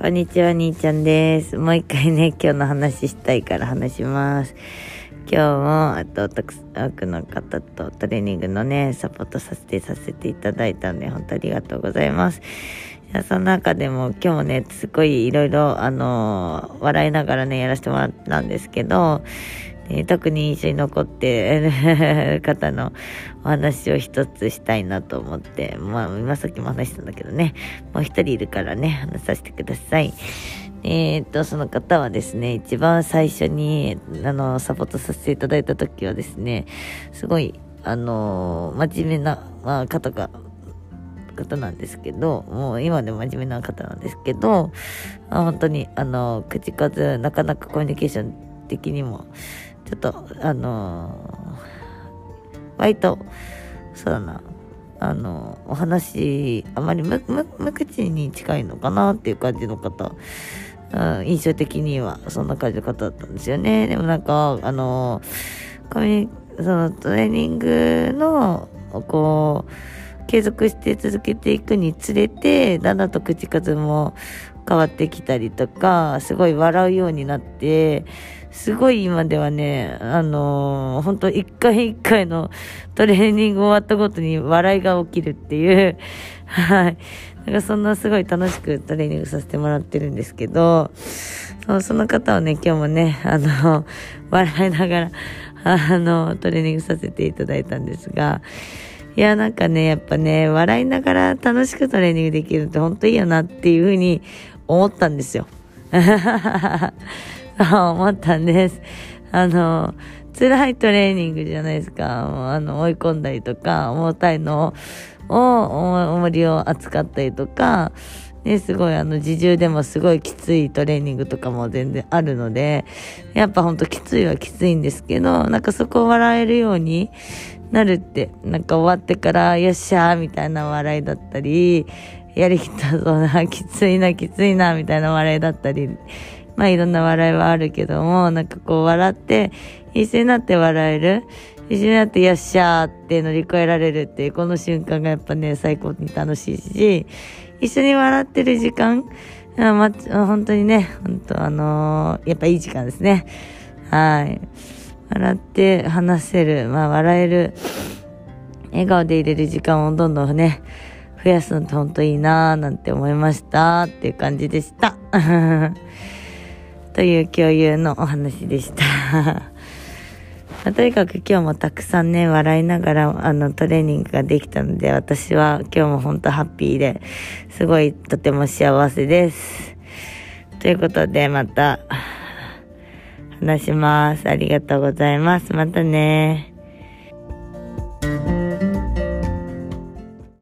こんにちは、兄ちゃんです。もう一回ね、今日の話したいから話します。今日も、あと、多くの方とトレーニングのね、サポートさせて、させていただいたんで、本当ありがとうございます。いや、その中でも、今日もね、すごいいろいろ、あの笑いながらね、やらせてもらったんですけど、えー特に印象に残ってる 方のお話を一つしたいなと思って、まあ、今さっきも話したんだけどね、もう一人いるからね、話させてください。えー、っと、その方はですね、一番最初に、あの、サポートさせていただいた時はですね、すごい、あの、真面目な、まあ、方が、方なんですけど、もう今でも真面目な方なんですけど、本当に、あの、口数、なかなかコミュニケーション的にも、ちょっと、あの割と、そうだな、あの、お話、あまり無口に近いのかなっていう感じの方、うん印象的にはそんな感じの方だったんですよね。でもなんか、あの、コミュニそのトレーニングの、こう、継続して続けていくにつれて、だんだんと口数も変わってきたりとか、すごい笑うようになって、すごい今ではね、あのー本当一回一回の トレーニング終わったごとに笑いが起きるっていう、はい。なんかそんなすごい楽しくトレーニングさせてもらってるんですけど、そうその方をね、今日もね、あの、笑いながら、あの、トレーニングさせていただいたんですが、いや、なんかね、やっぱね、笑いながら楽しくトレーニングできるって本当いいよなっていうふうに思ったんですよ。そう思ったんです。あの、辛いトレーニングじゃないですか。あの、追い込んだりとか、重たいのを、重りを扱ったりとか、ね、すごいあの、自重でもすごいきついトレーニングとかも全然あるので、やっぱほんときついはきついんですけど、なんかそこを笑えるようになるって、なんか終わってから、よっしゃーみたいな笑いだったり、やりきったぞな、きついな、きついな、みたいな笑いだったり、まあいろんな笑いはあるけども、なんかこう笑って、一緒になって笑える。一緒になってよっしゃーって乗り越えられるっていう、この瞬間がやっぱね、最高に楽しいし、一緒に笑ってる時間、あ、本当にね、本当あのーやっぱいい時間ですね。はい。笑って話せる、まあ笑える、笑顔で入れる時間をどんどんね、増やすのって本当いいなーなんて思いましたっていう感じでした。という共有のお話でした。まとにかく今日もたくさんね、笑いながら、あの、トレーニングができたので、私は今日も本当ハッピーで、すごいとても幸せです。ということで、また、話します。ありがとうございます。またね